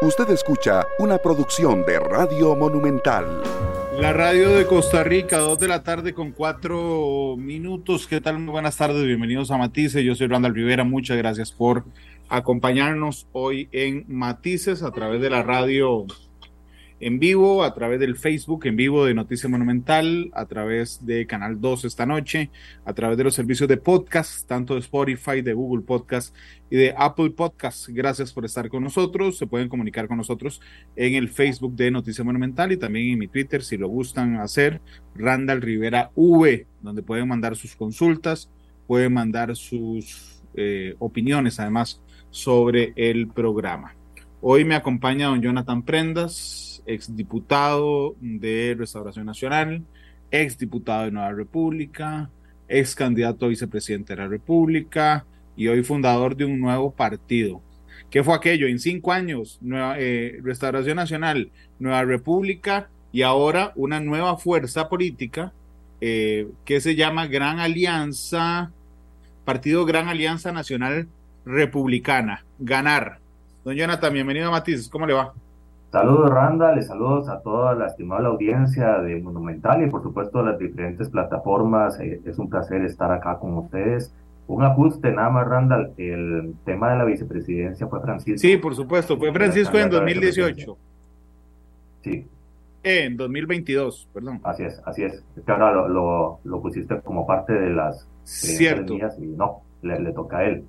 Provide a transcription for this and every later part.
Usted escucha una producción de Radio Monumental. La radio de Costa Rica, dos de la tarde con cuatro minutos. ¿Qué tal? Muy buenas tardes, bienvenidos a Matices. Yo soy Randall Rivera, muchas gracias por acompañarnos hoy en Matices a través de la radio en vivo, a través del Facebook en vivo de Noticia Monumental, a través de Canal 2 esta noche, a través de los servicios de podcast, tanto de Spotify, de Google Podcast y de Apple Podcast. Gracias por estar con nosotros. Se pueden comunicar con nosotros en el Facebook de Noticia Monumental y también en mi Twitter, si lo gustan hacer, Randall Rivera V, donde pueden mandar sus consultas, pueden mandar sus eh, opiniones además sobre el programa. Hoy me acompaña don Jonathan Prendas, exdiputado de Restauración Nacional, exdiputado de Nueva República, ex candidato a vicepresidente de la República y hoy fundador de un nuevo partido. ¿Qué fue aquello? En cinco años, eh, Restauración Nacional, Nueva República y ahora una nueva fuerza política eh, que se llama Gran Alianza, Partido Gran Alianza Nacional Republicana, Ganar. Don Jonathan, bienvenido a Matices, ¿cómo le va? Saludos Randall, saludos a toda la estimada audiencia de Monumental y por supuesto las diferentes plataformas. Eh, es un placer estar acá con ustedes. Un ajuste nada más, Randall. El tema de la vicepresidencia fue Francisco. Sí, por supuesto, fue Francisco en 2018. Sí. en 2022, perdón. Así es, así es. Es que ahora lo, lo, pusiste como parte de las... Cierto. y no, le, le toca a él.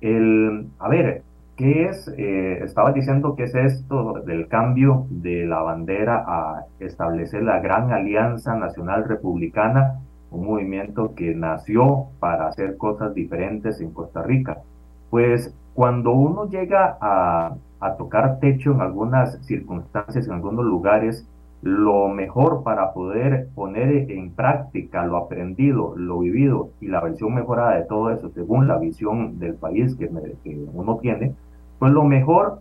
El, a ver, ¿Qué es? Eh, estaba diciendo que es esto del cambio de la bandera a establecer la Gran Alianza Nacional Republicana, un movimiento que nació para hacer cosas diferentes en Costa Rica. Pues cuando uno llega a, tocar techo en algunas circunstancias, en algunos lugares, lo mejor para poder poner en práctica lo aprendido, lo vivido y la versión mejorada de todo eso, según la visión del país que uno tiene, pues lo mejor,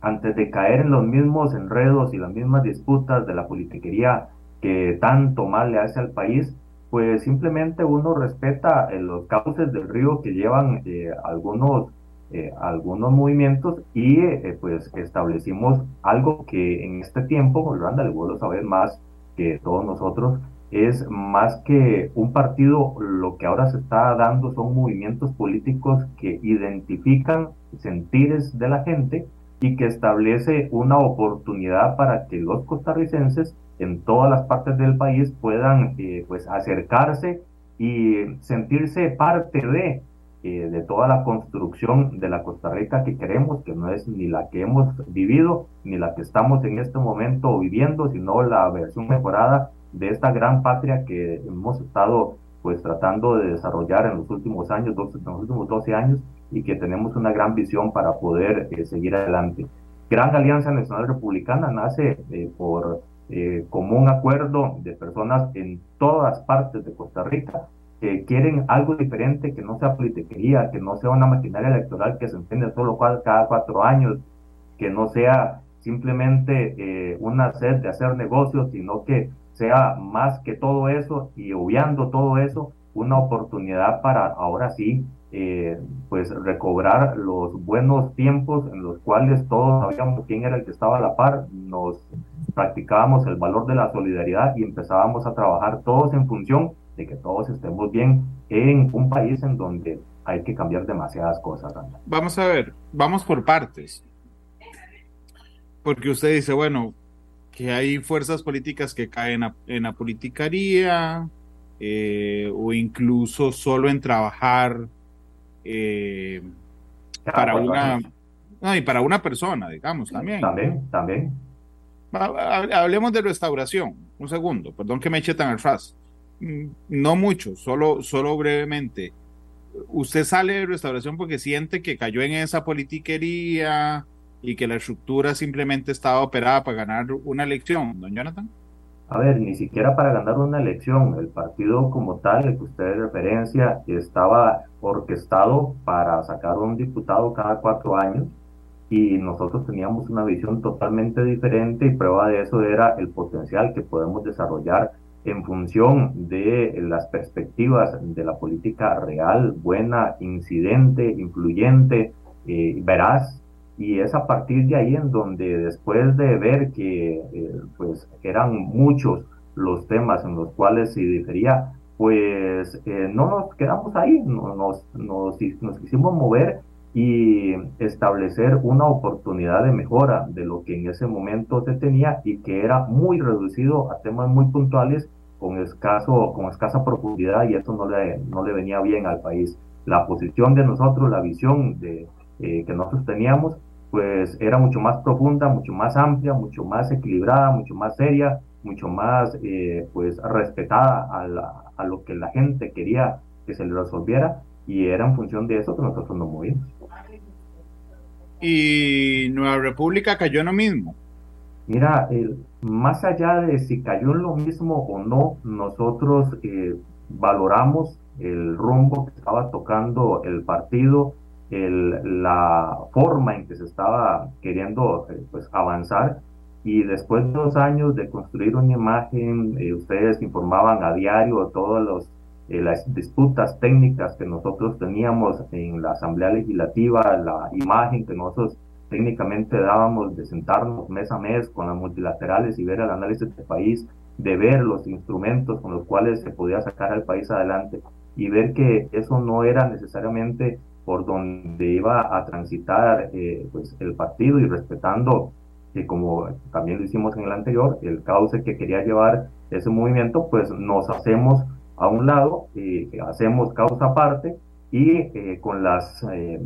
antes de caer en los mismos enredos y las mismas disputas de la politiquería que tanto mal le hace al país, pues simplemente uno respeta eh, los cauces del río que llevan eh, algunos, eh, algunos movimientos y pues establecimos algo que en este tiempo, Randa, le vuelvo a saber más que todos nosotros, es más que un partido, lo que ahora se está dando son movimientos políticos que identifican sentires de la gente y que establece una oportunidad para que los costarricenses en todas las partes del país puedan eh, pues acercarse y sentirse parte de, eh, de toda la construcción de la Costa Rica que queremos, que no es ni la que hemos vivido, ni la que estamos en este momento viviendo, sino la versión mejorada de esta gran patria que hemos estado pues tratando de desarrollar en los últimos años, en los últimos 12 años, y que tenemos una gran visión para poder eh, seguir adelante. Gran Alianza Nacional Republicana nace eh, por eh, común acuerdo de personas en todas partes de Costa Rica que quieren algo diferente, que no sea politiquería, que no sea una maquinaria electoral que se entiende solo cada cuatro años, que no sea simplemente una sed de hacer negocios, sino que sea más que todo eso y obviando todo eso, una oportunidad para ahora sí eh, pues recobrar los buenos tiempos en los cuales todos sabíamos quién era el que estaba a la par, nos practicábamos el valor de la solidaridad y empezábamos a trabajar todos en función de que todos estemos bien en un país en donde hay que cambiar demasiadas cosas. Vamos a ver, vamos por partes. Porque usted dice, bueno, que hay fuerzas políticas que caen en la politicaría eh, o incluso solo en trabajar eh, para una y para una persona, digamos, también. También, también. Hablemos de restauración, un segundo, perdón que me eche tan atrás. Mm, no mucho, solo, solo brevemente. ¿Usted sale de restauración porque siente que cayó en esa politiquería y que la estructura simplemente estaba operada para ganar una elección, don Jonathan? A ver, ni siquiera para ganar una elección. El partido como tal, el que usted referencia, estaba orquestado para sacar un diputado cada cuatro años y nosotros teníamos una visión totalmente diferente y prueba de eso era el potencial que podemos desarrollar en función de las perspectivas de la política real, buena, incidente, influyente, eh, veraz y es a partir de ahí en donde después de ver que eh, pues eran muchos los temas en los cuales se difería, pues eh, no nos quedamos ahí, nos, nos, nos, quisimos mover y establecer una oportunidad de mejora de lo que en ese momento se tenía y que era muy reducido a temas muy puntuales con, escaso, con escasa profundidad y eso no le, no le venía bien al país. La posición de nosotros, la visión de, eh, que nosotros teníamos, pues era mucho más profunda, mucho más amplia, mucho más equilibrada, mucho más seria, mucho más eh, pues respetada a, a, lo que la gente quería que se le resolviera y era en función de eso que nosotros nos movimos. Y Nueva República cayó en lo mismo. Mira, el, más allá de si cayó en lo mismo o no, nosotros eh, valoramos el rumbo que estaba tocando el partido, el, la forma en que se estaba queriendo eh, pues, avanzar. Y después de dos años de construir una imagen, eh, ustedes informaban a diario todas los, las disputas técnicas que nosotros teníamos en la Asamblea Legislativa, la imagen que nosotros técnicamente dábamos de sentarnos mes a mes con las multilaterales y ver el análisis del país, de ver los instrumentos con los cuales se podía sacar al país adelante y ver que eso no era necesariamente por donde iba a transitar eh, pues el partido y respetando que como también lo hicimos en el anterior, el cauce que quería llevar ese movimiento, pues nos hacemos a un lado, y hacemos causa aparte y eh, con, las, eh,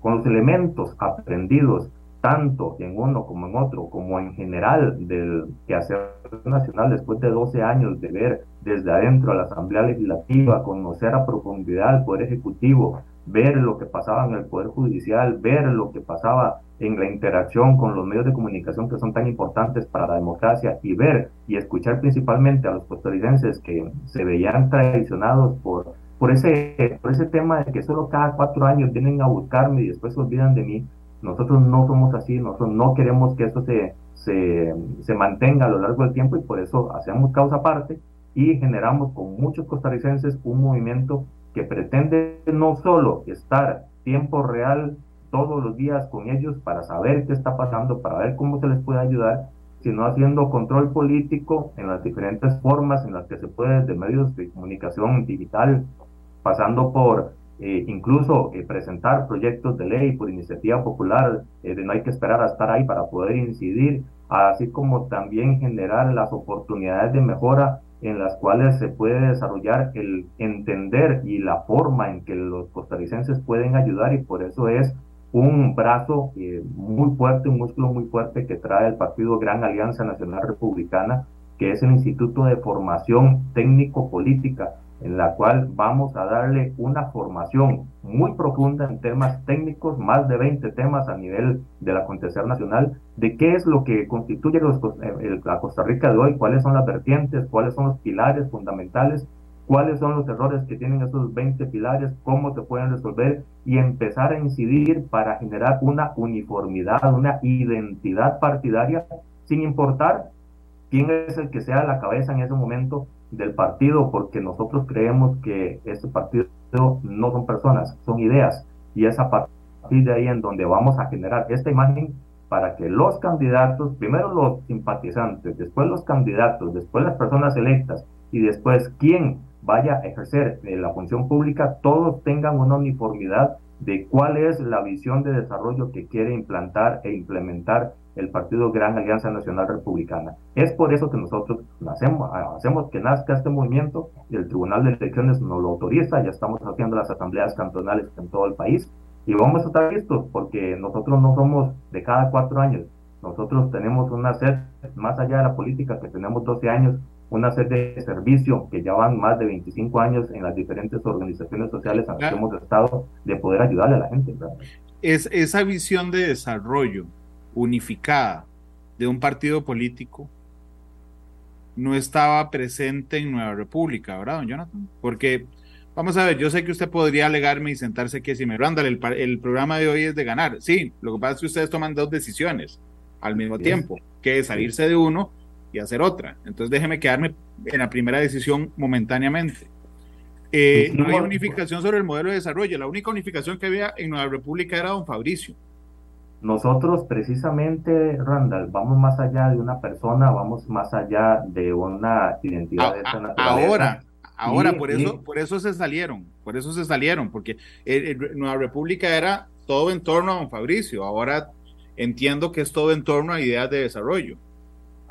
con los elementos aprendidos tanto en uno como en otro, como en general del quehacer nacional después de 12 años de ver desde adentro a la Asamblea Legislativa, conocer a profundidad el Poder Ejecutivo, ver lo que pasaba en el Poder Judicial, ver lo que pasaba en la interacción con los medios de comunicación que son tan importantes para la democracia y ver y escuchar principalmente a los costarricenses que se veían traicionados por por ese, por ese tema de que solo cada cuatro años vienen a buscarme y después se olvidan de mí. Nosotros no somos así, nosotros no queremos que esto se, se, se mantenga a lo largo del tiempo y por eso hacemos causa aparte y generamos con muchos costarricenses un movimiento que pretende no solo estar tiempo real todos los días con ellos para saber qué está pasando, para ver cómo se les puede ayudar, sino haciendo control político en las diferentes formas en las que se puede desde medios de comunicación digital, pasando por eh, incluso eh, presentar proyectos de ley por iniciativa popular, eh, de no hay que esperar a estar ahí para poder incidir, así como también generar las oportunidades de mejora en las cuales se puede desarrollar el entender y la forma en que los costarricenses pueden ayudar y por eso es un brazo muy fuerte, un músculo muy fuerte que trae el partido Gran Alianza Nacional Republicana, que es el Instituto de Formación Técnico-Política en la cual vamos a darle una formación muy profunda en temas técnicos, más de 20 temas a nivel del acontecer nacional, de qué es lo que constituye los, eh, la Costa Rica de hoy, cuáles son las vertientes, cuáles son los pilares fundamentales, cuáles son los errores que tienen esos 20 pilares, cómo se pueden resolver y empezar a incidir para generar una uniformidad, una identidad partidaria, sin importar quién es el que sea la cabeza en ese momento del partido porque nosotros creemos que este partido no son personas, son ideas. Y es a partir de ahí en donde vamos a generar esta imagen para que los candidatos, primero los simpatizantes, después los candidatos, después las personas electas y después quien vaya a ejercer eh, la función pública, todos tengan una uniformidad de cuál es la visión de desarrollo que quiere implantar e implementar el Partido Gran Alianza Nacional Republicana. Es por eso que nosotros hacemos, hacemos que nazca este movimiento el Tribunal de Elecciones nos lo autoriza, ya estamos haciendo las asambleas cantonales en todo el país y vamos a estar listos porque nosotros no somos de cada cuatro años, nosotros tenemos una sed, más allá de la política, que tenemos 12 años, una sed de servicio que ya van más de 25 años en las diferentes organizaciones sociales en las que hemos estado de poder ayudarle a la gente. Es esa visión de desarrollo unificada de un partido político no estaba presente en Nueva República, ¿verdad, don Jonathan? Porque, vamos a ver, yo sé que usted podría alegarme y sentarse aquí y decirme, Randall, el, el programa de hoy es de ganar. Sí, lo que pasa es que ustedes toman dos decisiones al mismo tiempo, que es salirse de uno y hacer otra. Entonces déjeme quedarme en la primera decisión momentáneamente. Eh, no hay unificación sobre el modelo de desarrollo. La única unificación que había en Nueva República era don Fabricio Nosotros precisamente, Randall, vamos más allá de una persona, vamos más allá de una identidad de esta naturaleza. Ahora, ahora, por eso, por eso se salieron, por eso se salieron, porque Nueva República era todo en torno a don Fabricio, ahora entiendo que es todo en torno a ideas de desarrollo.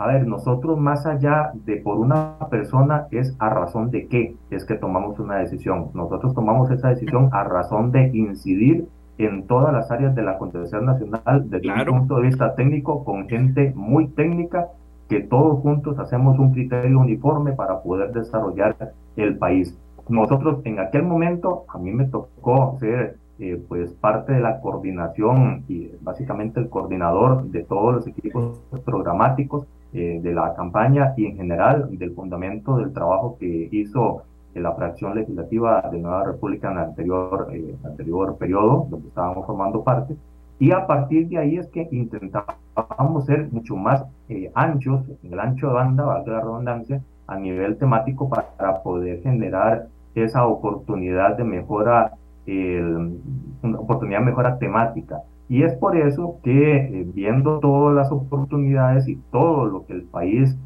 A ver, nosotros más allá de por una persona es a razón de qué es que tomamos una decisión. Nosotros tomamos esa decisión a razón de incidir en todas las áreas de la Constitución Nacional desde un punto de vista técnico, con gente muy técnica, que todos juntos hacemos un criterio uniforme para poder desarrollar el país. Nosotros en aquel momento, a mí me tocó ser eh, pues parte de la coordinación y básicamente el coordinador de todos los equipos programáticos eh, de la campaña y en general del fundamento del trabajo que hizo la fracción legislativa de Nueva República en el anterior, eh, anterior periodo, donde estábamos formando parte, y a partir de ahí es que intentábamos ser mucho más eh, anchos, en el ancho de banda, valga la redundancia, a nivel temático para poder generar esa oportunidad de mejora, una oportunidad de mejora temática. Y es por eso que eh, viendo todas las oportunidades y todo lo que el país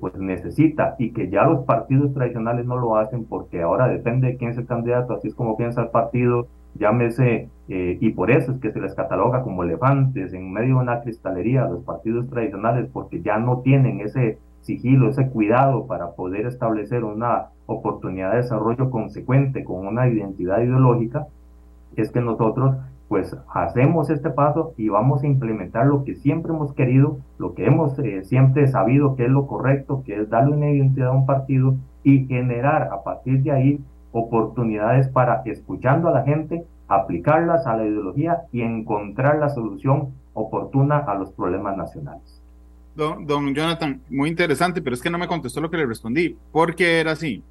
pues necesita y que ya los partidos tradicionales no lo hacen porque ahora depende de quién es el candidato, así es como piensa el partido, llámese, eh, y por eso es que se les cataloga como elefantes en medio de una cristalería los partidos tradicionales porque ya no tienen ese sigilo, ese cuidado para poder establecer una oportunidad de desarrollo consecuente con una identidad ideológica, es que nosotros pues hacemos este paso y vamos a implementar lo que siempre hemos querido, lo que hemos eh, siempre sabido que es lo correcto, que es darle una identidad a un partido y generar a partir de ahí oportunidades para, escuchando a la gente, aplicarlas a la ideología y encontrar la solución oportuna a los problemas nacionales. Don, don Jonathan, muy interesante, pero es que no me contestó lo que le respondí, porque era así.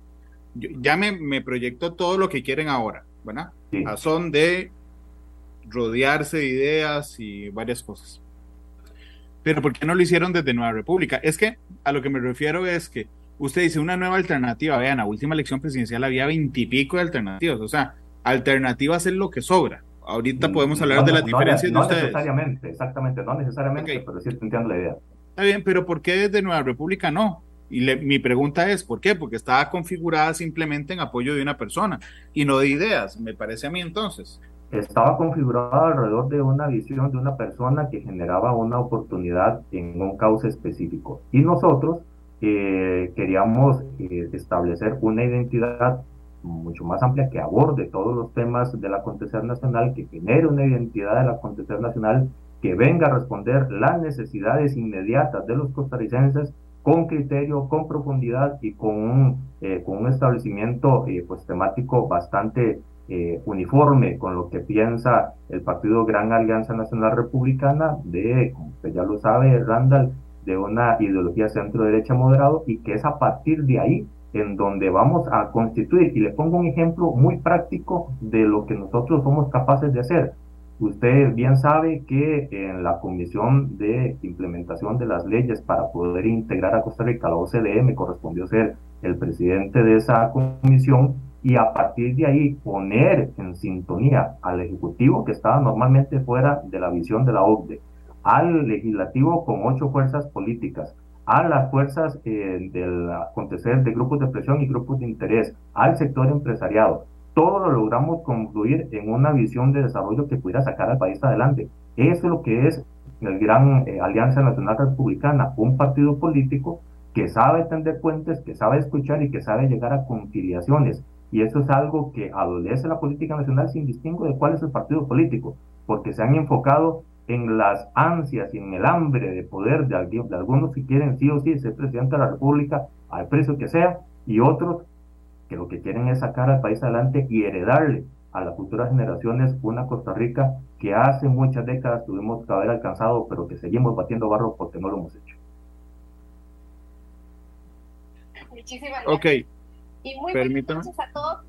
ya me, me proyectó todo lo que quieren ahora, ¿verdad? A son de rodearse de ideas y varias cosas. Pero ¿por qué no lo hicieron desde Nueva República? Es que a lo que me refiero es que usted dice una nueva alternativa. Vean, la última elección presidencial había veintipico de alternativas. O sea, alternativas es lo que sobra. Ahorita mm, podemos hablar de las diferencias no de ustedes. No necesariamente, exactamente, no necesariamente, pero sí entiendo la idea. Está bien, pero ¿por qué desde Nueva República no? Y mi pregunta es, ¿por qué? Porque estaba configurada simplemente en apoyo de una persona y no de ideas, me parece a mí entonces estaba configurado alrededor de una visión de una persona que generaba una oportunidad en un cauce específico. Y nosotros eh, queríamos eh, establecer una identidad mucho más amplia que aborde todos los temas del acontecer nacional, que genere una identidad del acontecer nacional que venga a responder las necesidades inmediatas de los costarricenses con criterio, con profundidad y con un, eh, con un establecimiento pues, temático bastante eh, uniforme con lo que piensa el partido Gran Alianza Nacional Republicana, de, como usted ya lo sabe, Randall, de una ideología centro-derecha moderado, y que es a partir de ahí en donde vamos a constituir. Y le pongo un ejemplo muy práctico de lo que nosotros somos capaces de hacer. Usted bien sabe que en la Comisión de Implementación de las Leyes para poder integrar a Costa Rica a la OCDE me correspondió ser el presidente de esa comisión y a partir de ahí poner en sintonía al Ejecutivo que estaba normalmente fuera de la visión de la OCDE, al Legislativo con ocho fuerzas políticas, a las fuerzas eh, del acontecer de grupos de presión y grupos de interés, al sector empresariado. Todo lo logramos concluir en una visión de desarrollo que pudiera sacar al país adelante. Eso es lo que es el gran eh, Alianza Nacional Republicana, un partido político que sabe tender puentes, que sabe escuchar y que sabe llegar a conciliaciones y eso es algo que adolece la política nacional sin distingo de cuál es el partido político, porque se han enfocado en las ansias y en el hambre de poder de, de algunos que quieren sí o sí ser presidente de la República al precio que sea, y otros que lo que quieren es sacar al país adelante y heredarle a las futuras generaciones una Costa Rica que hace muchas décadas tuvimos que haber alcanzado, pero que seguimos batiendo barro porque no lo hemos hecho. Muchísimas gracias. Y muy Permítame. a todos.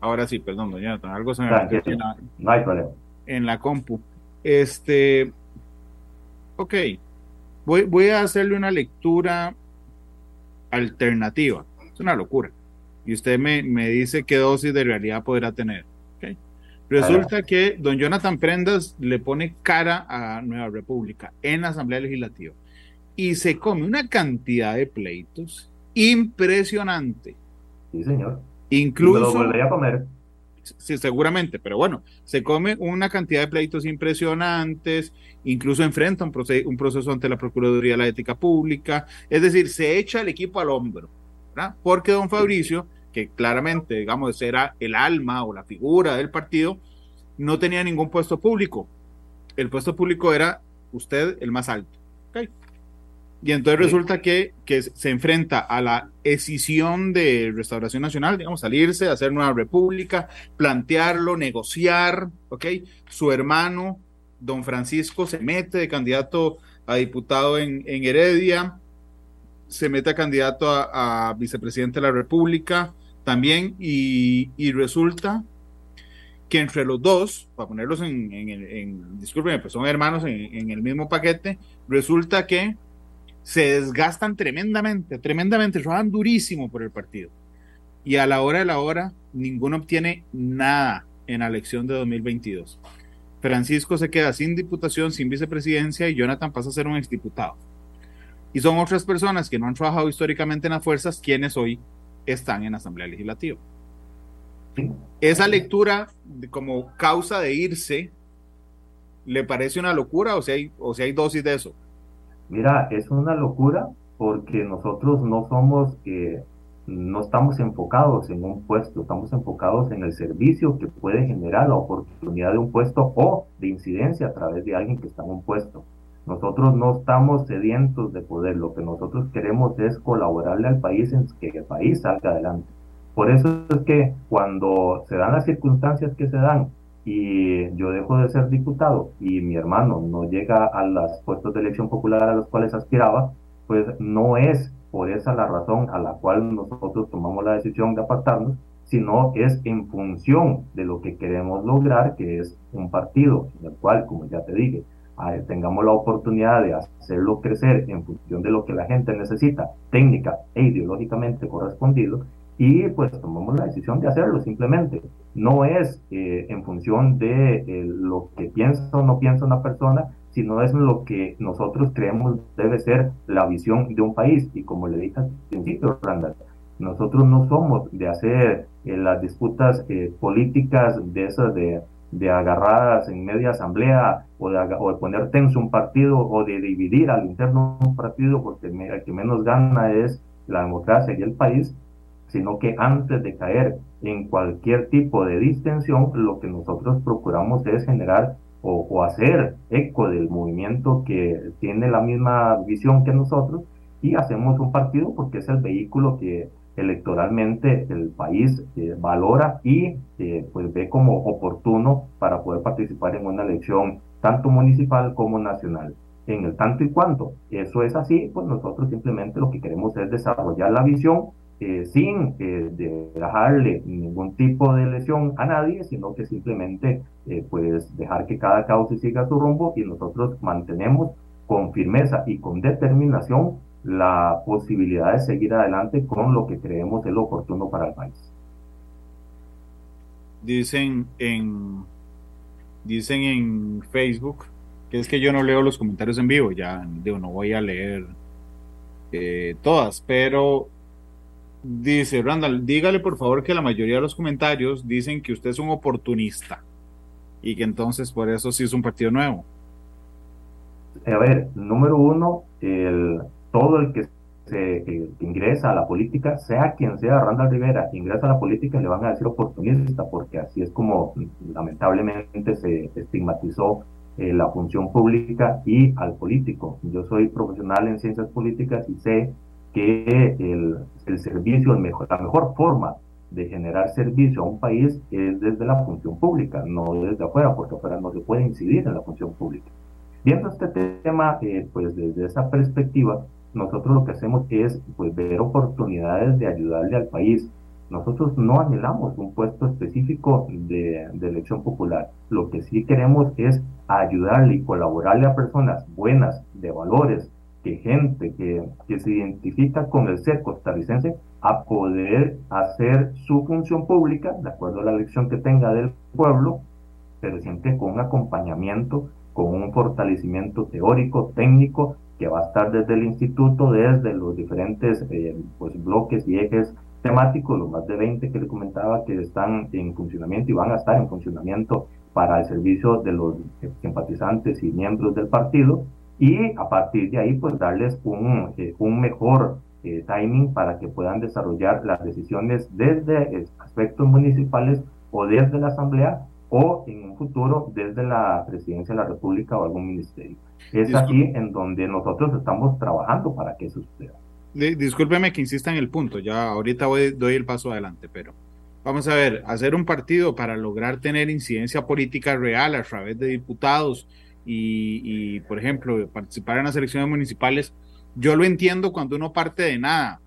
Ahora sí, perdón, doña algo se me en la, no hay problema. En la compu. Este, ok, voy, voy a hacerle una lectura alternativa. Es una locura. Y usted me, me dice qué dosis de realidad podrá tener. Okay. Resulta que don Jonathan Prendas le pone cara a Nueva República en la Asamblea Legislativa y se come una cantidad de pleitos impresionante. Sí, señor. Incluso. lo volvería a comer. Sí, seguramente, pero bueno, se come una cantidad de pleitos impresionantes, incluso enfrenta un, proceso, un proceso ante la Procuraduría de la Ética Pública, es decir, se echa el equipo al hombro, ¿verdad? Porque don Fabricio, que claramente, digamos, era el alma o la figura del partido, no tenía ningún puesto público. El puesto público era usted el más alto. ¿okay? Y entonces resulta que, que se enfrenta a la de Restauración Nacional, digamos, salirse, hacer nueva república, plantearlo, negociar, ¿ok? Su hermano, don Francisco, se mete de candidato a diputado en, en Heredia, se mete a candidato a, vicepresidente de la República también, y, y resulta que entre los dos, para ponerlos en, en, en discúlpenme, pues son hermanos en el mismo paquete, resulta que se desgastan tremendamente, tremendamente, trabajan durísimo por el partido. Y a la hora de la hora, ninguno obtiene nada en la elección de 2022. Francisco se queda sin diputación, sin vicepresidencia y Jonathan pasa a ser un exdiputado. Y son otras personas que no han trabajado históricamente en las fuerzas quienes hoy están en la Asamblea Legislativa. Esa lectura como causa de irse, ¿le parece una locura o si hay, o si hay dosis de eso? Mira, es una locura porque nosotros no somos, eh, no estamos enfocados en un puesto, estamos enfocados en el servicio que puede generar la oportunidad de un puesto o de incidencia a través de alguien que está en un puesto. Nosotros no estamos sedientos de poder, lo que nosotros queremos es colaborarle al país en que el país salga adelante. Por eso es que cuando se dan las circunstancias que se dan y yo dejo de ser diputado y mi hermano no llega a los puestos de elección popular a los cuales aspiraba, pues no es por esa la razón a la cual nosotros tomamos la decisión de apartarnos, sino es en función de lo que queremos lograr, que es un partido en el cual, como ya te dije, tengamos la oportunidad de hacerlo crecer en función de lo que la gente necesita, técnica e ideológicamente correspondido, y pues tomamos la decisión de hacerlo simplemente. No es eh, en función de eh, lo que piensa o no piensa una persona, sino es lo que nosotros creemos debe ser la visión de un país. Y como le dije al principio, Randall, nosotros no somos de hacer eh, las disputas políticas de esas de, de, agarradas en media asamblea o de, o de, poner tenso un partido o de dividir al interno un partido porque el que menos gana es la democracia y el país, sino que antes de caer en cualquier tipo de distensión, lo que nosotros procuramos es generar o, hacer eco del movimiento que tiene la misma visión que nosotros y hacemos un partido porque es el vehículo que electoralmente el país eh, valora y eh, pues ve como oportuno para poder participar en una elección tanto municipal como nacional. En el tanto y cuanto eso es así, pues nosotros simplemente lo que queremos es desarrollar la visión eh, sin eh, dejarle ningún tipo de lesión a nadie, sino que simplemente eh, pues dejar que cada causa siga su rumbo y nosotros mantenemos con firmeza y con determinación la posibilidad de seguir adelante con lo que creemos es lo oportuno para el país. Dicen en dicen en Facebook que es que yo no leo los comentarios en vivo, ya digo, no voy a leer todas, pero Dice Randall, dígale por favor que la mayoría de los comentarios dicen que usted es un oportunista y que entonces por eso sí es un partido nuevo. A ver, número uno, el, todo el que se ingresa a la política, sea quien sea Randall Rivera, ingresa a la política, le van a decir oportunista, porque así es como lamentablemente se estigmatizó eh, la función pública y al político. Yo soy profesional en ciencias políticas y sé que el, el servicio, la mejor forma de generar servicio a un país es desde la función pública, no desde afuera, porque afuera no se puede incidir en la función pública. Viendo este tema, eh, pues desde esa perspectiva, nosotros lo que hacemos es pues, ver oportunidades de ayudarle al país. Nosotros no anhelamos un puesto específico de, de elección popular. Lo que sí queremos es ayudarle y colaborarle a personas buenas, de valores, que gente que, que se identifica con el ser costarricense a poder hacer su función pública, de acuerdo a la elección que tenga del pueblo, pero siempre con un acompañamiento, con un fortalecimiento teórico, técnico, que va a estar desde el instituto, desde los diferentes eh, pues, bloques y ejes temáticos, los más de 20 que le comentaba que están en funcionamiento y van a estar en funcionamiento para el servicio de los simpatizantes y miembros del partido y a partir de ahí pues darles un, eh, un mejor eh, timing para que puedan desarrollar las decisiones desde aspectos municipales o desde la asamblea o en un futuro desde la presidencia de la república o algún ministerio. Es aquí en donde nosotros estamos trabajando para que eso suceda. Discúlpeme que insista en el punto, ya ahorita voy, doy el paso adelante, pero vamos a ver, hacer un partido para lograr tener incidencia política real a través de diputados y, por ejemplo, participar en las elecciones municipales, yo lo entiendo cuando uno parte de nada,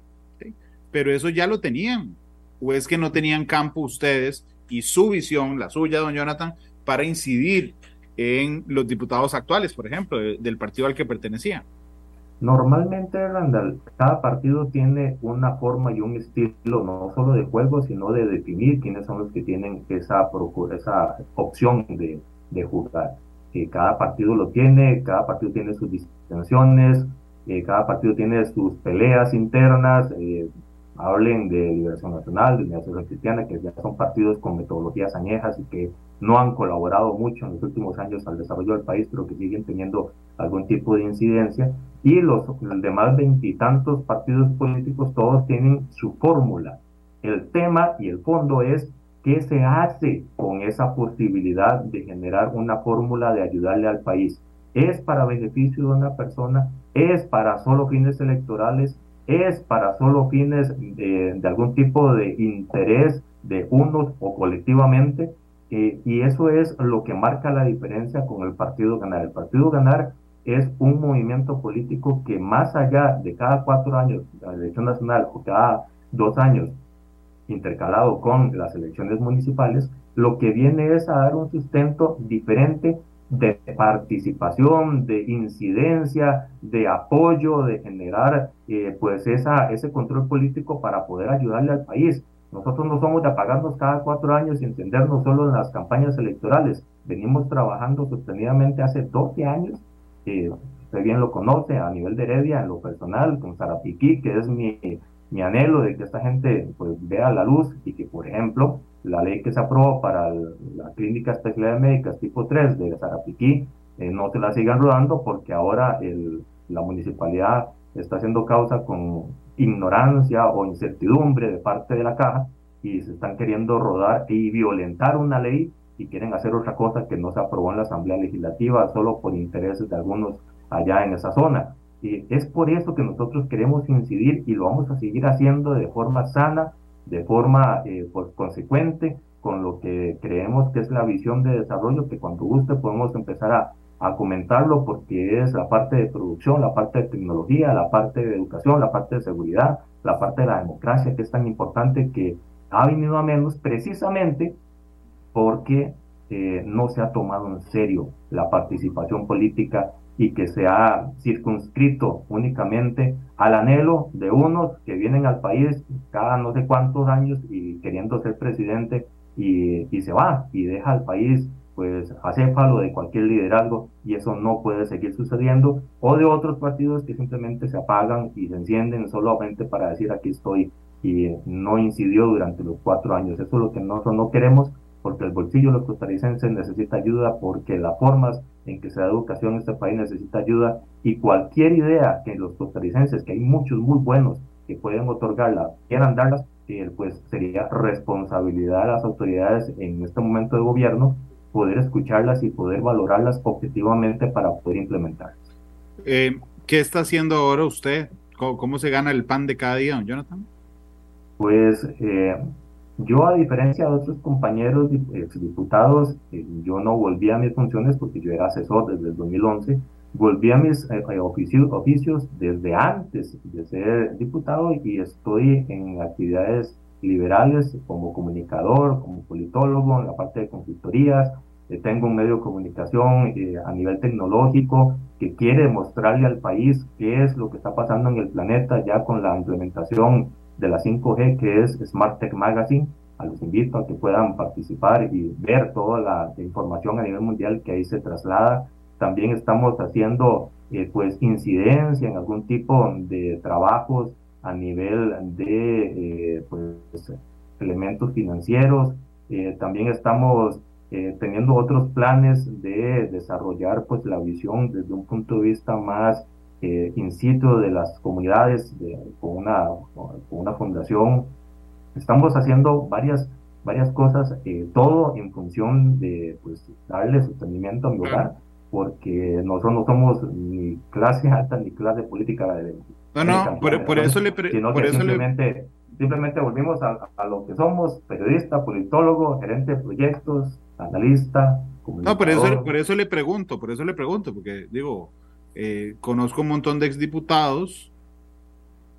pero eso ya lo tenían, o es que no tenían campo ustedes y su visión, la suya, don Jonathan, para incidir en los diputados actuales, por ejemplo, del partido al que pertenecía. Normalmente, Randall, cada partido tiene una forma y un estilo, no solo de juego, sino de definir quiénes son los que tienen esa, esa opción de, de jugar. Eh, cada partido lo tiene, cada partido tiene sus distinciones, eh, cada partido tiene sus peleas internas, eh, hablen de Liberación Nacional, de Unidad Cristiana, que ya son partidos con metodologías añejas y que no han colaborado mucho en los últimos años al desarrollo del país, pero que siguen teniendo algún tipo de incidencia. Y los, demás veintitantos partidos políticos, todos tienen su fórmula. El tema y el fondo es qué se hace con esa posibilidad de generar una fórmula de ayudarle al país. ¿Es para beneficio de una persona? ¿Es para solo fines electorales? ¿Es para solo fines de, de algún tipo de interés de unos o colectivamente? Eh, y eso es lo que marca la diferencia con el Partido Ganar. El Partido Ganar es un movimiento político que más allá de cada cuatro años, la elección nacional o cada dos años, intercalado con las elecciones municipales, lo que viene es a dar un sustento diferente de participación, de incidencia, de apoyo, de generar eh, pues esa, ese control político para poder ayudarle al país. Nosotros no somos de apagarnos cada cuatro años y encendernos solo en las campañas electorales. Venimos trabajando sostenidamente hace 12 años, eh, usted bien lo conoce, a nivel de Heredia, en lo personal, con Sarapiquí, que es mi, mi anhelo de que esta gente pues, vea la luz y que, por ejemplo, la ley que se aprobó para la clínica especial de médicas tipo 3 de Sarapiquí eh, no se la sigan rodando porque ahora el, la municipalidad está haciendo causa con ignorancia o incertidumbre de parte de la caja y se están queriendo rodar y violentar una ley y quieren hacer otra cosa que no se aprobó en la Asamblea Legislativa solo por intereses de algunos allá en esa zona. Y es por eso que nosotros queremos incidir y lo vamos a seguir haciendo de forma sana, de forma eh, pues, consecuente con lo que creemos que es la visión de desarrollo, que cuando guste podemos empezar a, a comentarlo porque es la parte de producción, la parte de tecnología, la parte de educación, la parte de seguridad, la parte de la democracia que es tan importante que ha venido a menos precisamente porque eh, no se ha tomado en serio la participación política y que se ha circunscrito únicamente al anhelo de unos que vienen al país cada no sé cuántos años y queriendo ser presidente y, y se va y deja al país pues acéfalo de cualquier liderazgo y eso no puede seguir sucediendo o de otros partidos que simplemente se apagan y se encienden solamente para decir aquí estoy y no incidió durante los cuatro años. Eso es lo que nosotros no queremos porque el bolsillo de los costarricenses necesita ayuda, porque las formas en que se da educación en este país necesita ayuda y cualquier idea que los costarricenses, que hay muchos muy buenos que pueden otorgarla, quieran darlas, eh, pues sería responsabilidad de las autoridades en este momento de gobierno poder escucharlas y poder valorarlas objetivamente para poder implementarlas. Eh, ¿Qué está haciendo ahora usted? ¿Cómo, se gana el pan de cada día, don Jonathan? Pues eh, yo, a diferencia de otros compañeros diputados, eh, yo no volví a mis funciones porque yo era asesor desde el 2011. Volví a mis oficios, oficios desde antes de ser diputado y estoy en actividades liberales como comunicador, como politólogo, en la parte de consultorías. Eh, tengo un medio de comunicación eh, a nivel tecnológico que quiere mostrarle al país qué es lo que está pasando en el planeta ya con la implementación de la 5G, que es Smart Tech Magazine. los invito a que puedan participar y ver toda la, información a nivel mundial que ahí se traslada. También estamos haciendo eh, pues incidencia en algún tipo de trabajos a nivel de eh, pues, elementos financieros. Eh, también estamos teniendo otros planes de desarrollar pues la visión desde un punto de vista más in situ de las comunidades con, una, con una fundación Estamos haciendo varias, varias cosas, eh, todo en función de pues, darle sostenimiento a mi hogar, porque nosotros no somos ni clase alta ni clase política. De, no, no, por, eso le... por eso simplemente, simplemente volvimos a, a, lo que somos, periodista, politólogo, gerente de proyectos, analista. No, por eso, por eso le pregunto, por eso le pregunto, porque digo, eh, conozco un montón de exdiputados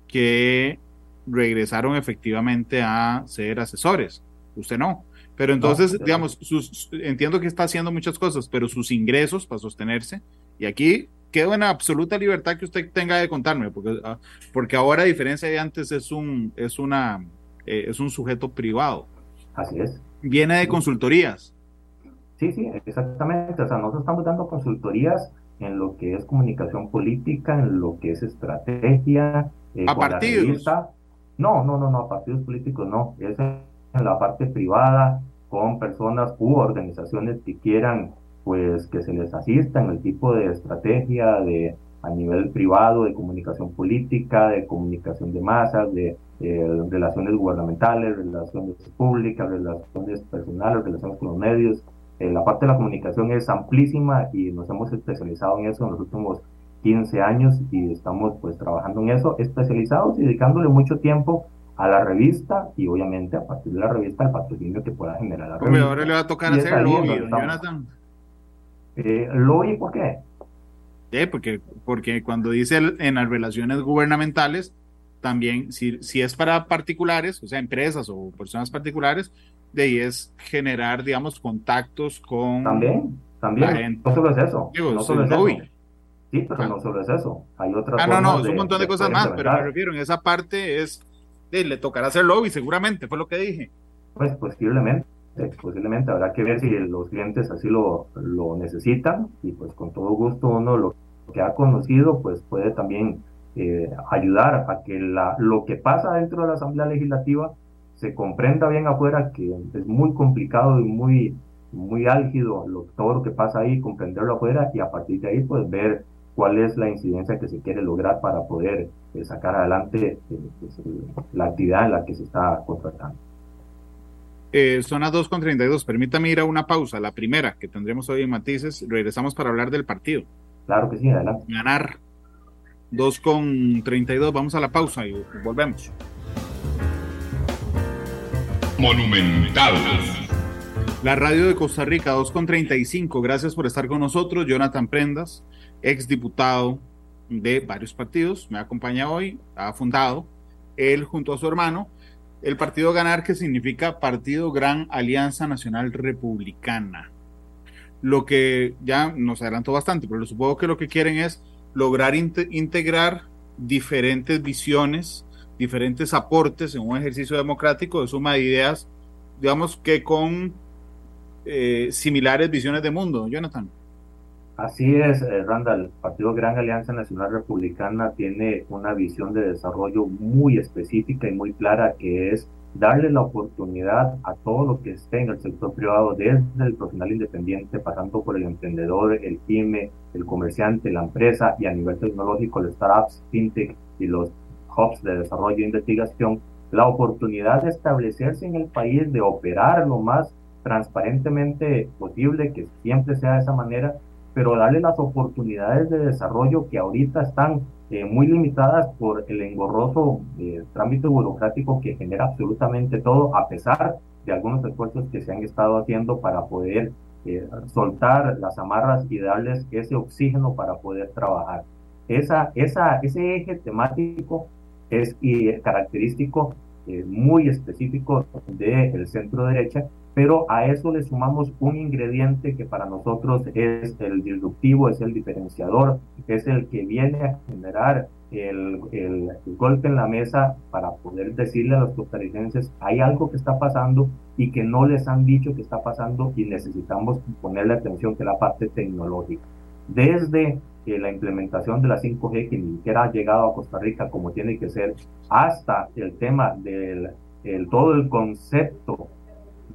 que regresaron efectivamente a ser asesores. Usted no. Pero entonces, digamos, sus, entiendo que está haciendo muchas cosas, pero sus ingresos para sostenerse, y aquí quedo en absoluta libertad que usted tenga de contarme, porque, ah, porque ahora, a diferencia de antes, es un, es una, eh, es un sujeto privado. Así es. Viene de consultorías. Sí, sí, exactamente. O sea, nosotros estamos dando consultorías en lo que es comunicación política, en lo que es estrategia. Eh, a partidos. No, no, no, no, partidos políticos no, es en la parte privada con personas u organizaciones que quieran pues que se les asista en el tipo de estrategia de a nivel privado de comunicación política, de comunicación de masas, de, relaciones gubernamentales, relaciones públicas, relaciones personales, relaciones con los medios. Eh, la parte de la comunicación es amplísima y nos hemos especializado en eso en los últimos 15 años y estamos pues trabajando en eso, especializados y dedicándole mucho tiempo a la revista y obviamente a partir de la revista al patrocinio que pueda generar la revista. ahora le va a tocar hacer lobby, Jonathan. Eh, ¿Lobby por qué? Sí, porque, porque cuando dice en las relaciones gubernamentales, también si, si es para particulares, o sea, empresas o personas particulares, de ahí es generar, digamos, contactos con... También, también. No solo es eso. no solo es eso Sí, pero no solo es eso. Hay otras Ah, no, no, es un montón de, cosas más, pero me refiero, en esa parte es, le tocará hacer lobby, seguramente, fue lo que dije. Pues posiblemente, posiblemente habrá que ver si los clientes así lo, lo necesitan y pues con todo gusto uno lo que ha conocido pues puede también eh, ayudar a que la, lo que pasa dentro de la Asamblea Legislativa se comprenda bien afuera, que es muy complicado y muy, muy álgido lo, todo lo que pasa ahí, comprenderlo afuera y a partir de ahí pues ver cuál es la incidencia que se quiere lograr para poder eh, sacar adelante eh, pues, la actividad en la que se está contratando. Eh, son las 2.32. Permítame ir a una pausa, la primera que tendremos hoy en Matices. Regresamos para hablar del partido. Claro que sí, adelante. Ganar 2.32. Vamos a la pausa y volvemos. Monumental. La radio de Costa Rica, 2.35. Gracias por estar con nosotros. Jonathan Prendas ex diputado de varios partidos, me acompaña hoy, ha fundado él junto a su hermano el partido Ganar, que significa Partido Gran Alianza Nacional Republicana. Lo que ya nos adelantó bastante, pero supongo que lo que quieren es lograr integrar diferentes visiones, diferentes aportes en un ejercicio democrático de suma de ideas, digamos que con eh, similares visiones de mundo, Jonathan. Así es, eh, Randall. El Partido Gran Alianza Nacional Republicana tiene una visión de desarrollo muy específica y muy clara que es darle la oportunidad a todo lo que esté en el sector privado, desde el profesional independiente, pasando por el emprendedor, el pyme, el comerciante, la empresa y a nivel tecnológico, los startups, fintech y los hubs de desarrollo e investigación, la oportunidad de establecerse en el país, de operar lo más transparentemente posible, que siempre sea de esa manera, pero darle las oportunidades de desarrollo que ahorita están eh, muy limitadas por el engorroso eh, trámite burocrático que genera absolutamente todo, a pesar de algunos esfuerzos que se han estado haciendo para poder eh, soltar las amarras y darles ese oxígeno para poder trabajar. Esa, esa, ese eje temático es y característico muy específico del centro derecha, pero a eso le sumamos un ingrediente que para nosotros es el disruptivo, es el diferenciador, es el que viene a generar el, el, golpe en la mesa para poder decirle a los costarricenses, hay algo que está pasando y que no les han dicho que está pasando y necesitamos ponerle atención, que la parte tecnológica. Desde eh, la implementación de la 5G, que ni siquiera ha llegado a Costa Rica como tiene que ser, hasta el tema del el, todo el concepto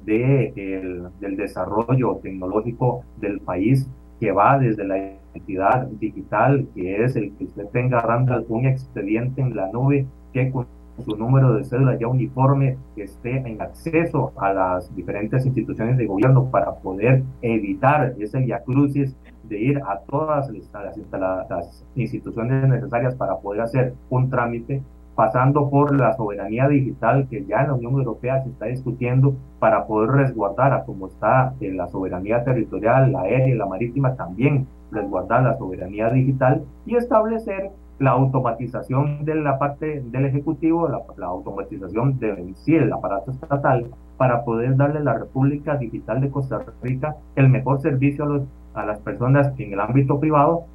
de, el, del desarrollo tecnológico del país que va desde la entidad digital, que es el que usted tenga, un expediente en la nube que con su número de cédula ya uniforme que esté en acceso a las diferentes instituciones de gobierno para poder evitar ese viacrucis de ir a todas las, las instituciones necesarias para poder hacer un trámite pasando por la soberanía digital que ya en la Unión Europea se está discutiendo para poder resguardar a como está en la soberanía territorial, la aérea y la marítima, también resguardar la soberanía digital y establecer la automatización de la parte del Ejecutivo, la, la automatización de sí, el aparato estatal, para poder darle a la República Digital de Costa Rica el mejor servicio a, los, a las personas en el ámbito privado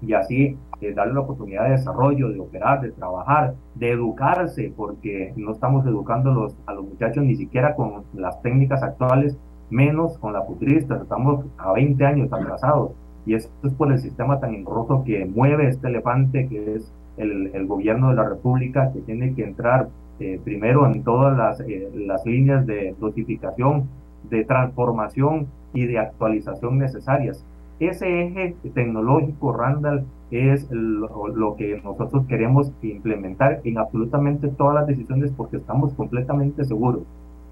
y así eh, darle la oportunidad de desarrollo, de operar, de trabajar, de educarse, porque no estamos educando los, a los muchachos ni siquiera con las técnicas actuales, menos con la futurista, estamos a 20 años atrasados. Y esto es por el sistema tan engorroso que mueve este elefante que es el, el gobierno de la República, que tiene que entrar eh, primero en todas las, eh, las líneas de notificación, de transformación y de actualización necesarias. Ese eje tecnológico, Randall, es lo, que nosotros queremos implementar en absolutamente todas las decisiones porque estamos completamente seguros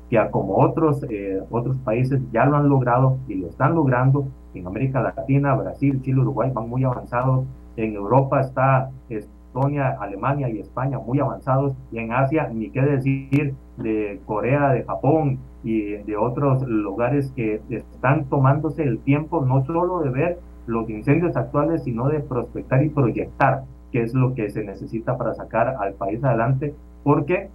que como otros, eh, otros países ya lo han logrado y lo están logrando, en América Latina, Brasil, Chile, Uruguay van muy avanzados, en Europa está Estonia, Alemania y España muy avanzados, y en Asia, ni qué decir de Corea, de Japón, y de otros lugares que están tomándose el tiempo no solo de ver los incendios actuales, sino de prospectar y proyectar qué es lo que se necesita para sacar al país adelante, porque,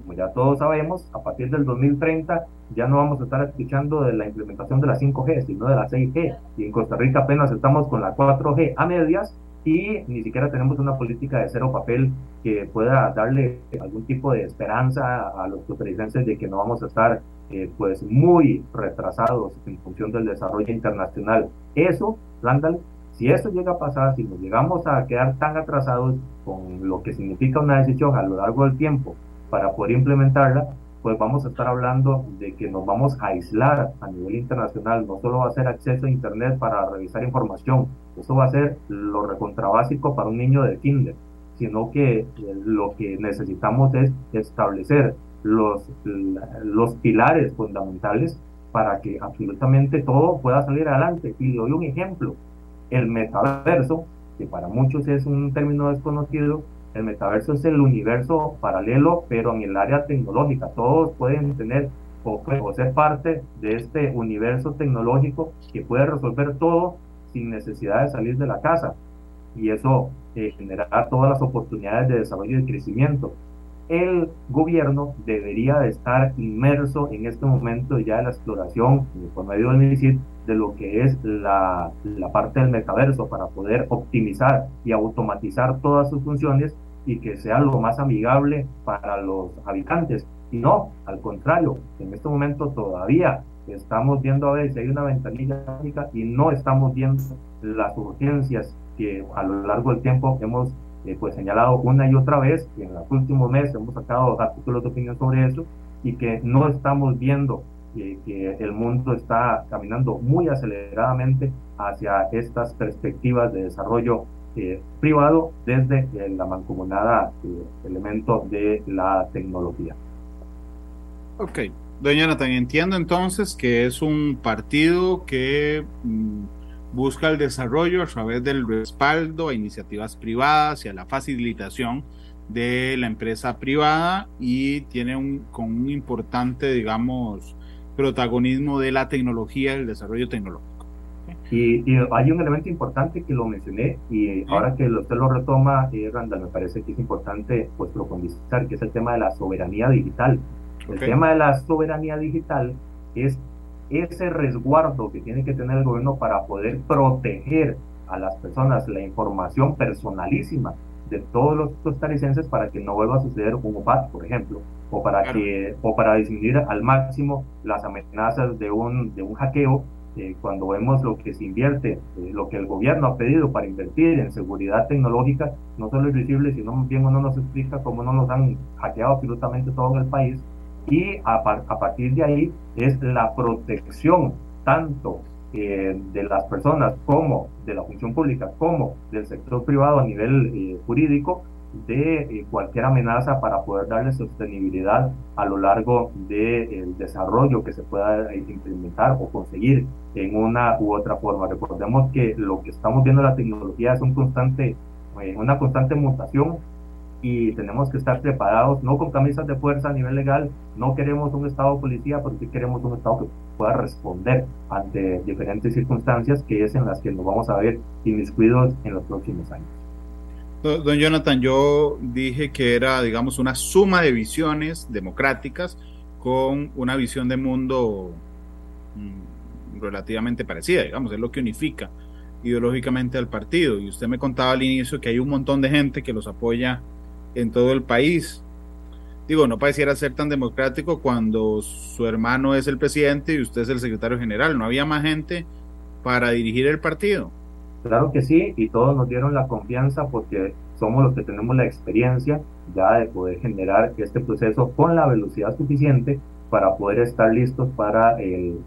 como ya todos sabemos, a partir del 2030 ya no vamos a estar escuchando de la implementación de la 5G, sino de la 6G, y en Costa Rica apenas estamos con la 4G a medias, y ni siquiera tenemos una política de cero papel que pueda darle algún tipo de esperanza a los costarricenses de que no vamos a estar eh, pues muy retrasados en función del desarrollo internacional. Eso, Randall, si eso llega a pasar, si nos llegamos a quedar tan atrasados con lo que significa una decisión a lo largo del tiempo para poder implementarla, pues vamos a estar hablando de que nos vamos a aislar a nivel internacional. No solo va a ser acceso a Internet para revisar información, eso va a ser lo recontrabásico para un niño de kinder, sino que lo que necesitamos es establecer los, los pilares fundamentales para que absolutamente todo pueda salir adelante. Y le doy un ejemplo, el metaverso, que para muchos es un término desconocido, el metaverso es el universo paralelo, pero en el área tecnológica. Todos pueden tener o, ser parte de este universo tecnológico que puede resolver todo sin necesidad de salir de la casa. Y eso eh, generará todas las oportunidades de desarrollo y crecimiento el gobierno debería de estar inmerso en este momento ya en la exploración por medio del MINICID de lo que es la, la, parte del metaverso para poder optimizar y automatizar todas sus funciones y que sea lo más amigable para los habitantes. Y no, al contrario, en este momento todavía estamos viendo a ver si hay una ventanilla y no estamos viendo las urgencias que a lo largo del tiempo hemos eh, pues señalado una y otra vez, que en los últimos meses hemos sacado artículos de opinión sobre eso, y que no estamos viendo que el mundo está caminando muy aceleradamente hacia estas perspectivas de desarrollo eh, privado desde la mancomunada eh, elemento de la tecnología. Ok, doña Nathan, entiendo entonces que es un partido que... Mm, busca el desarrollo a través del respaldo a iniciativas privadas y a la facilitación de la empresa privada y tiene un, con un importante, digamos, protagonismo de la tecnología y el desarrollo tecnológico. Y, hay un elemento importante que lo mencioné y ahora que usted lo retoma, eh, Randall, me parece que es importante pues profundizar, que es el tema de la soberanía digital. El tema de la soberanía digital es ese resguardo que tiene que tener el gobierno para poder proteger a las personas la información personalísima de todos los costarricenses para que no vuelva a suceder un OPAT, por ejemplo, o para, que, o para disminuir al máximo las amenazas de un, de un hackeo eh, cuando vemos lo que se invierte, eh, lo que el gobierno ha pedido para invertir en seguridad tecnológica, no solo es visible, sino bien uno nos explica cómo no nos han hackeado absolutamente todo en el país. Y a, partir de ahí es la protección tanto eh, de las personas como de la función pública, como del sector privado a nivel jurídico, de eh, cualquier amenaza para poder darle sostenibilidad a lo largo del desarrollo que se pueda implementar o conseguir en una u otra forma. Recordemos que lo que estamos viendo en la tecnología es eh, una constante mutación y tenemos que estar preparados, no con camisas de fuerza a nivel legal, no queremos un Estado policía, sí queremos un Estado que pueda responder ante diferentes circunstancias que es en las que nos vamos a ver inmiscuidos en los próximos años. Don Jonathan, yo dije que era, digamos, una suma de visiones democráticas con una visión de mundo mm, relativamente parecida, digamos, es lo que unifica ideológicamente al partido. Y usted me contaba al inicio que hay un montón de gente que los apoya en todo el país. Digo, no pareciera ser tan democrático cuando su hermano es el presidente y usted es el secretario general. ¿No había más gente para dirigir el partido? Claro que sí, y todos nos dieron la confianza porque somos los que tenemos la experiencia ya de poder generar este proceso con la velocidad suficiente para poder estar listos para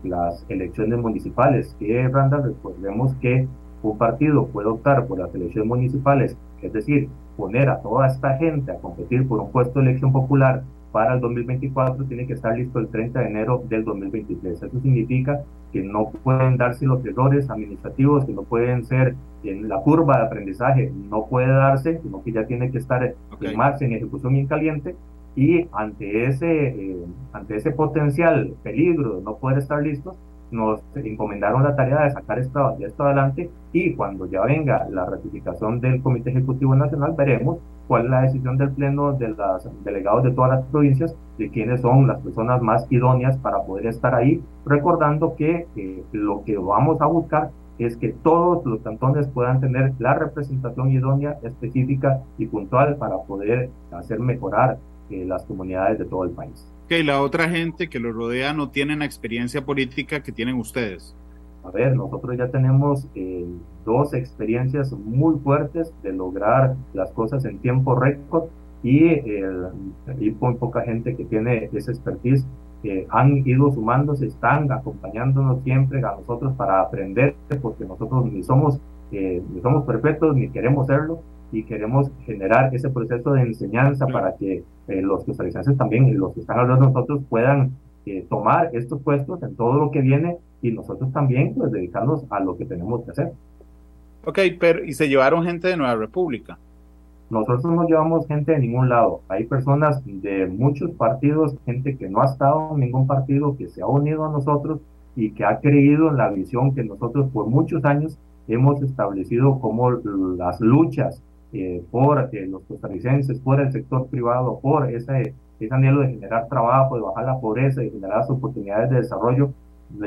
las elecciones municipales. Que, Randall, recordemos que un partido puede optar por las elecciones municipales, es decir, poner a toda esta gente a competir por un puesto de elección popular para el 2024 tiene que estar listo el 30 de enero del 2023. Eso significa que no pueden darse los errores administrativos, que no pueden ser en la curva de aprendizaje, no puede darse, sino que ya tiene que estar en marcha, en ejecución y en caliente. Y ante ese, eh, ante ese potencial peligro de no poder estar listos, nos encomendaron la tarea de sacar esto, esto adelante y cuando ya venga la ratificación del Comité Ejecutivo Nacional veremos cuál es la decisión del Pleno de los delegados de todas las provincias de quiénes son las personas más idóneas para poder estar ahí, recordando que eh, lo que vamos a buscar es que todos los cantones puedan tener la representación idónea, específica y puntual para poder hacer mejorar eh, las comunidades de todo el país que la otra gente que lo rodea no tiene la experiencia política que tienen ustedes. A ver, nosotros ya tenemos eh, dos experiencias muy fuertes de lograr las cosas en tiempo récord y hay muy poca gente que tiene esa expertise que han ido sumándose, están acompañándonos siempre a nosotros para aprender, porque nosotros ni somos, eh, ni somos perfectos ni queremos serlo, y queremos generar ese proceso de enseñanza para que eh, los costarricenses también y los que están hablando de nosotros puedan eh, tomar estos puestos en todo lo que viene y nosotros también pues dedicarnos a lo que tenemos que hacer. Ok, pero ¿y se llevaron gente de Nueva República? Nosotros no llevamos gente de ningún lado. Hay personas de muchos partidos, gente que no ha estado en ningún partido, que se ha unido a nosotros y que ha creído en la visión que nosotros por muchos años hemos establecido como las luchas eh, por eh, los costarricenses, por el sector privado, por ese, ese anhelo de generar trabajo, de bajar la pobreza, de generar las oportunidades de desarrollo.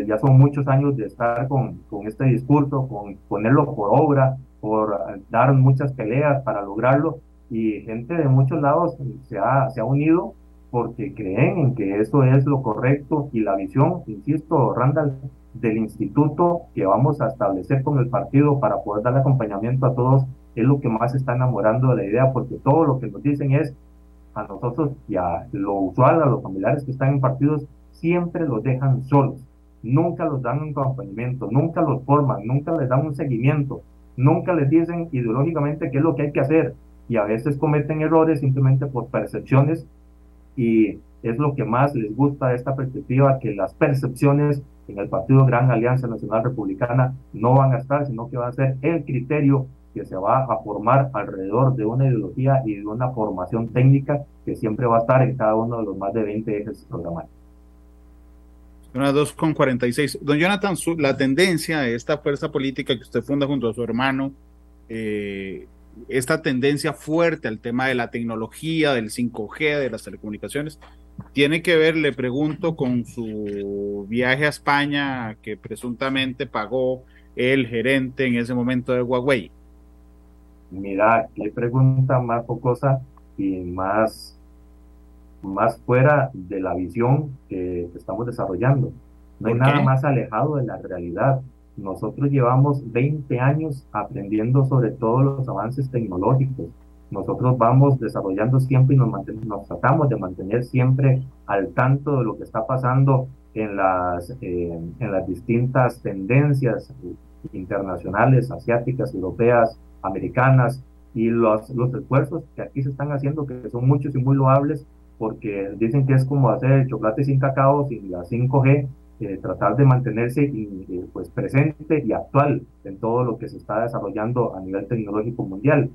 Ya son muchos años de estar con, con este discurso, con ponerlo por obra, por dar muchas peleas para lograrlo. Y gente de muchos lados se ha, se ha unido porque creen en que eso es lo correcto y la visión, insisto, Randall, del instituto que vamos a establecer con el partido para poder darle acompañamiento a todos es lo que más está enamorando de la idea, porque todo lo que nos dicen es a nosotros y a lo usual, a los familiares que están en partidos, siempre los dejan solos, nunca los dan un acompañamiento, nunca los forman, nunca les dan un seguimiento, nunca les dicen ideológicamente qué es lo que hay que hacer. Y a veces cometen errores simplemente por percepciones y es lo que más les gusta de esta perspectiva, que las percepciones en el Partido Gran Alianza Nacional Republicana no van a estar, sino que va a ser el criterio que se va a formar alrededor de una ideología y de una formación técnica que siempre va a estar en cada uno de los más de 20 ejes programáticos. Las 2.46. Don Jonathan, la tendencia de esta fuerza política que usted funda junto a su hermano, eh, esta tendencia fuerte al tema de la tecnología, del 5G, de las telecomunicaciones, tiene que ver, le pregunto, con su viaje a España que presuntamente pagó el gerente en ese momento de Huawei. Mira, qué pregunta más focosa y más, más fuera de la visión que estamos desarrollando. No hay nada más alejado de la realidad. Nosotros llevamos 20 años aprendiendo sobre todos los avances tecnológicos. Nosotros vamos desarrollando siempre y nos, nos tratamos de mantener siempre al tanto de lo que está pasando en las, eh, en las distintas tendencias internacionales, asiáticas, europeas, americanas, y los, los esfuerzos que aquí se están haciendo, que son muchos y muy loables, porque dicen que es como hacer chocolate sin cacao, sin la 5G, eh, tratar de mantenerse y, pues presente y actual en todo lo que se está desarrollando a nivel tecnológico mundial.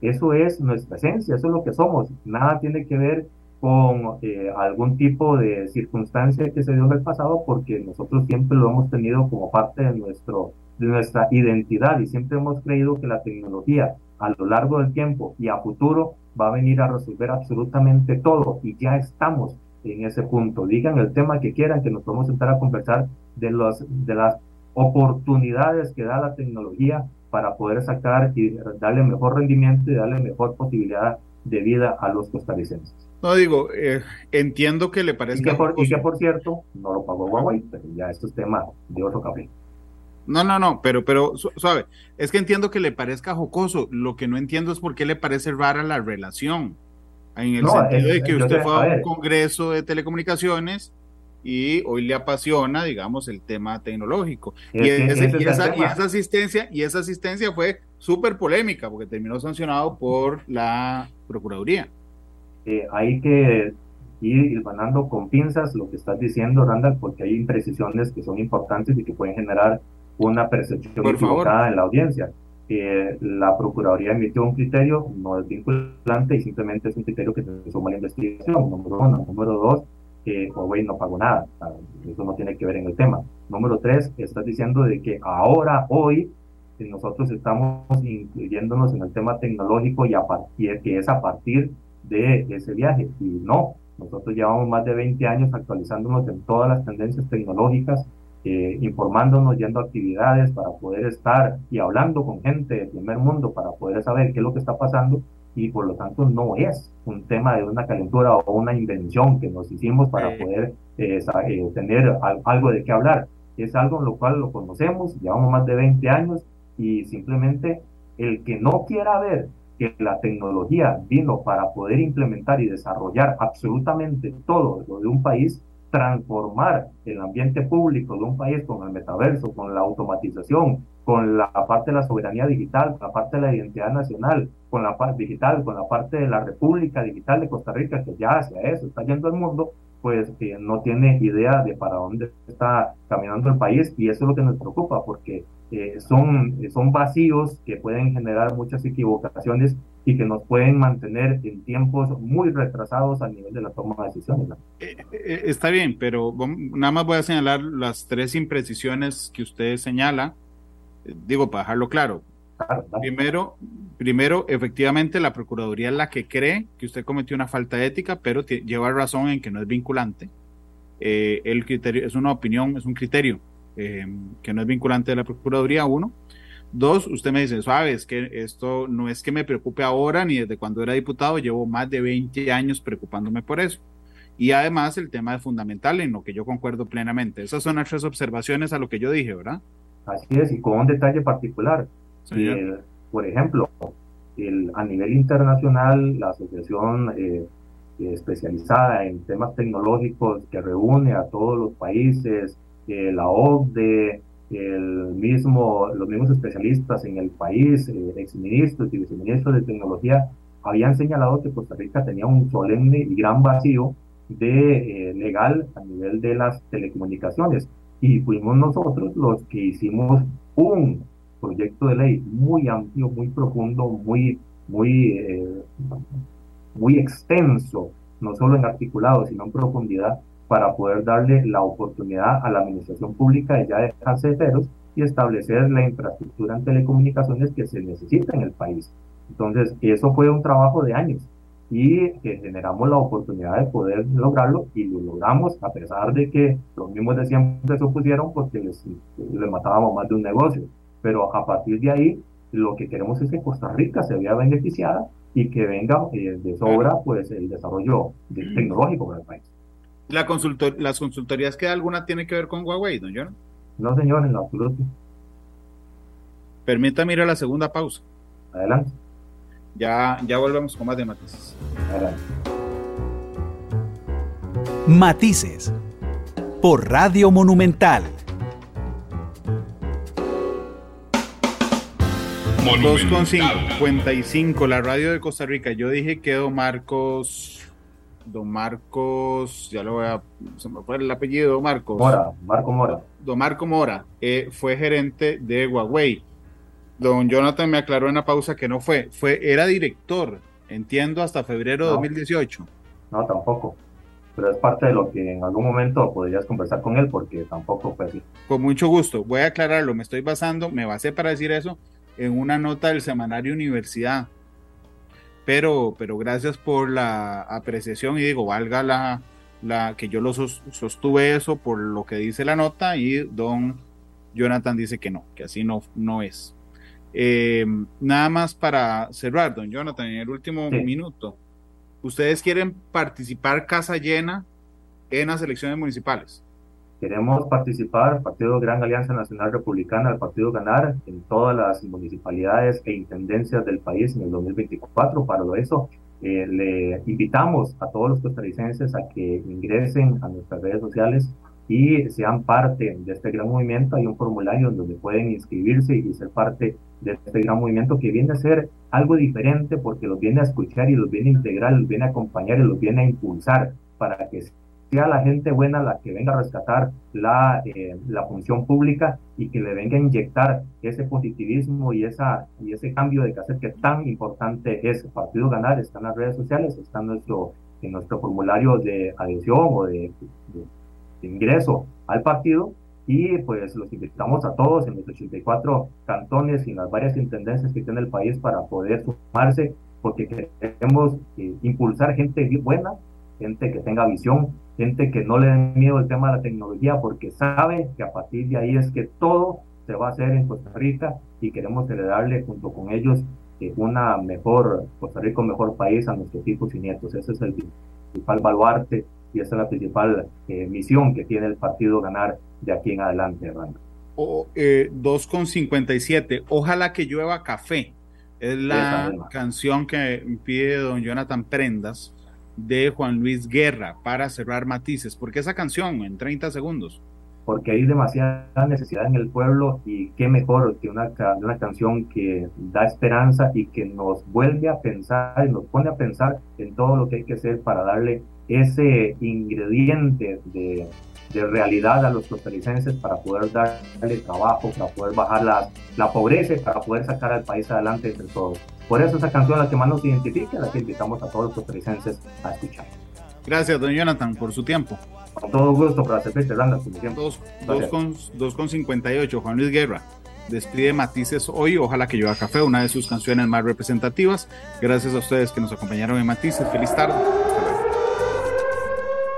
Eso es nuestra esencia, eso es lo que somos. Nada tiene que ver con eh, algún tipo de circunstancia que se dio en el pasado, porque nosotros siempre lo hemos tenido como parte de, nuestro, de nuestra identidad y siempre hemos creído que la tecnología a lo largo del tiempo y a futuro va a venir a resolver absolutamente todo y ya estamos en ese punto. Digan el tema que quieran, que nos podemos sentar a conversar de, los, de las oportunidades que da la tecnología para poder sacar y darle mejor rendimiento y darle mejor posibilidad de vida a los costarricenses. No digo, eh, entiendo que le parezca... Y que, por, y que, por, cierto, no lo pagó Huawei, pero ya esto es tema de otro café. No, no, no, pero, pero, suave, es que entiendo que le parezca jocoso, lo que no entiendo es por qué le parece rara la relación. En el sentido de que usted fue a un congreso de telecomunicaciones y hoy le apasiona, digamos, el tema tecnológico. Y, esa, asistencia, y esa asistencia fue súper polémica porque terminó sancionado por la Procuraduría. Eh, hay que ir ganando con pinzas lo que estás diciendo, Randall, porque hay imprecisiones que son importantes y que pueden generar una percepción equivocada en la audiencia que la Procuraduría emitió un criterio, no es vinculante y simplemente es un criterio que se suma a la investigación, número uno. Número dos, que Huawei no pagó nada, eso no tiene que ver en el tema. Número tres, estás diciendo de que ahora, hoy, nosotros estamos incluyéndonos en el tema tecnológico y a partir, que es a partir de ese viaje. Y no, nosotros llevamos más de 20 años actualizándonos en todas las tendencias tecnológicas eh, informándonos, yendo a actividades para poder estar y hablando con gente del primer mundo para poder saber qué es lo que está pasando y por lo tanto no es un tema de una calentura o una invención que nos hicimos para poder eh, eh, tener algo de qué hablar. Es algo en lo cual lo conocemos, llevamos más de 20 años y simplemente el que no quiera ver que la tecnología vino para poder implementar y desarrollar absolutamente todo lo de un país, transformar el ambiente público de un país con el metaverso, con la automatización, con la parte de la soberanía digital, con la parte de la identidad nacional, con la parte digital, con la parte de la República Digital de Costa Rica, que ya hacia eso está yendo el mundo, pues que no tiene idea de para dónde está caminando el país y eso es lo que nos preocupa porque eh, son, son vacíos que pueden generar muchas equivocaciones y que nos pueden mantener en tiempos muy retrasados a nivel de la toma de decisiones. Eh, eh, está bien, pero nada más voy a señalar las tres imprecisiones que usted señala, eh, digo, para dejarlo claro. Primero, primero, efectivamente, la Procuraduría es la que cree que usted cometió una falta ética, pero lleva razón en que no es vinculante. el criterio es una opinión, es un criterio que no es vinculante de la Procuraduría, uno. Dos, usted me dice, sabes que esto no es que me preocupe ahora ni desde cuando era diputado, llevo más de 20 años preocupándome por eso. Y además el tema es fundamental en lo que yo concuerdo plenamente. Esas son las tres observaciones a lo que yo dije, ¿verdad? Así es, y con un detalle particular. Eh, por ejemplo, el, a nivel internacional, la asociación eh, especializada en temas tecnológicos que reúne a todos los países, eh, la OCDE, el mismo, los mismos especialistas en el país, eh, exministros y viceministros de tecnología, habían señalado que Costa Rica tenía un solemne y gran vacío de eh, legal a nivel de las telecomunicaciones. Y fuimos nosotros los que hicimos un proyecto de ley muy amplio, muy profundo, muy, muy, eh, muy extenso, no solo en articulado, sino en profundidad, para poder darle la oportunidad a la administración pública de ya dejarse ceros y establecer la infraestructura en telecomunicaciones que se necesita en el país. Entonces, eso fue un trabajo de años y que generamos la oportunidad de poder lograrlo y lo logramos a pesar de que los mismos de siempre se opusieron porque les, les matábamos más de un negocio. Pero a partir de ahí, lo que queremos es que Costa Rica se vea beneficiada y que venga eh, de sobra pues el desarrollo tecnológico para el país. La consultor, ¿Las consultorías que alguna tiene que ver con Huawei, don John? No, señor, en lo absoluto. Permítame ir a la segunda pausa. Adelante. Ya, ya volvemos con más de matices. Adelante. Matices por Radio Monumental. Monumental. 2.55, la radio de Costa Rica. Yo dije que don Marcos, don Marcos, ya lo voy a, se me fue el apellido, don Marcos. Mora, Marco Mora. Don Marco Mora eh, fue gerente de Huawei. Don Jonathan me aclaró en la pausa que no fue, fue era director, entiendo, hasta febrero de No. 2018. No, tampoco. Pero es parte de lo que en algún momento podrías conversar con él porque tampoco fue así. Con mucho gusto, voy a aclararlo, me estoy basando, me basé para decir eso en una nota del semanario Universidad. Pero, pero gracias por la apreciación y digo, valga la, la que yo lo sos- sostuve eso por lo que dice la nota y don Jonathan dice que no, que así no, no es. Eh, nada más para cerrar, don Jonathan, en el último Sí. minuto, ¿ustedes quieren participar casa llena en las elecciones municipales? Queremos participar, Partido Gran Alianza Nacional Republicana, el Partido Ganar, en todas las municipalidades e intendencias del país en el 2024. Para eso, eh, le invitamos a todos los costarricenses a que ingresen a nuestras redes sociales y sean parte de este gran movimiento. Hay un formulario donde pueden inscribirse y ser parte de este gran movimiento que viene a ser algo diferente porque los viene a escuchar y los viene a integrar, los viene a acompañar y los viene a impulsar para que sea la gente buena la que venga a rescatar la, eh, la función pública y que le venga a inyectar ese positivismo y, esa, y ese cambio de cassette que tan importante es. Partido Ganar está en las redes sociales, está en nuestro, en nuestro formulario de adhesión o de, de- de ingreso al partido y pues los invitamos a todos en los 84 cantones y en las varias intendencias que tiene el país para poder sumarse porque queremos eh, impulsar gente buena, gente que tenga visión, gente que no le dé miedo el tema de la tecnología porque sabe que a partir de ahí es que todo se va a hacer en Costa Rica y queremos heredarle junto con ellos eh, una mejor, Costa Rica un mejor país a nuestros hijos y nietos. Ese es el principal baluarte y esa es la principal eh, misión que tiene el partido ganar de aquí en adelante, Hernando. O, eh, 2,57. Ojalá que llueva café. Es la canción que pide don Jonathan Prendas de Juan Luis Guerra para cerrar matices. ¿Por qué esa canción en 30 segundos? porque hay demasiada necesidad en el pueblo y qué mejor que una, una canción que da esperanza y que nos vuelve a pensar y nos pone a pensar en todo lo que hay que hacer para darle ese ingrediente de, de realidad a los costarricenses para poder darle trabajo, para poder bajar la, la pobreza y para poder sacar al país adelante entre todos. Por eso esa canción es la que más nos identifica, la que invitamos a todos los costarricenses a escuchar. Gracias, don Jonathan, por su tiempo. Con todo gusto para servirte, Randall, como siempre. Dos- Gracias. dos con- dos con 58, Juan Luis Guerra. Despide Matices hoy. Ojalá que llueva café, una de sus canciones más representativas. Gracias a ustedes que nos acompañaron en Matices. Feliz tarde.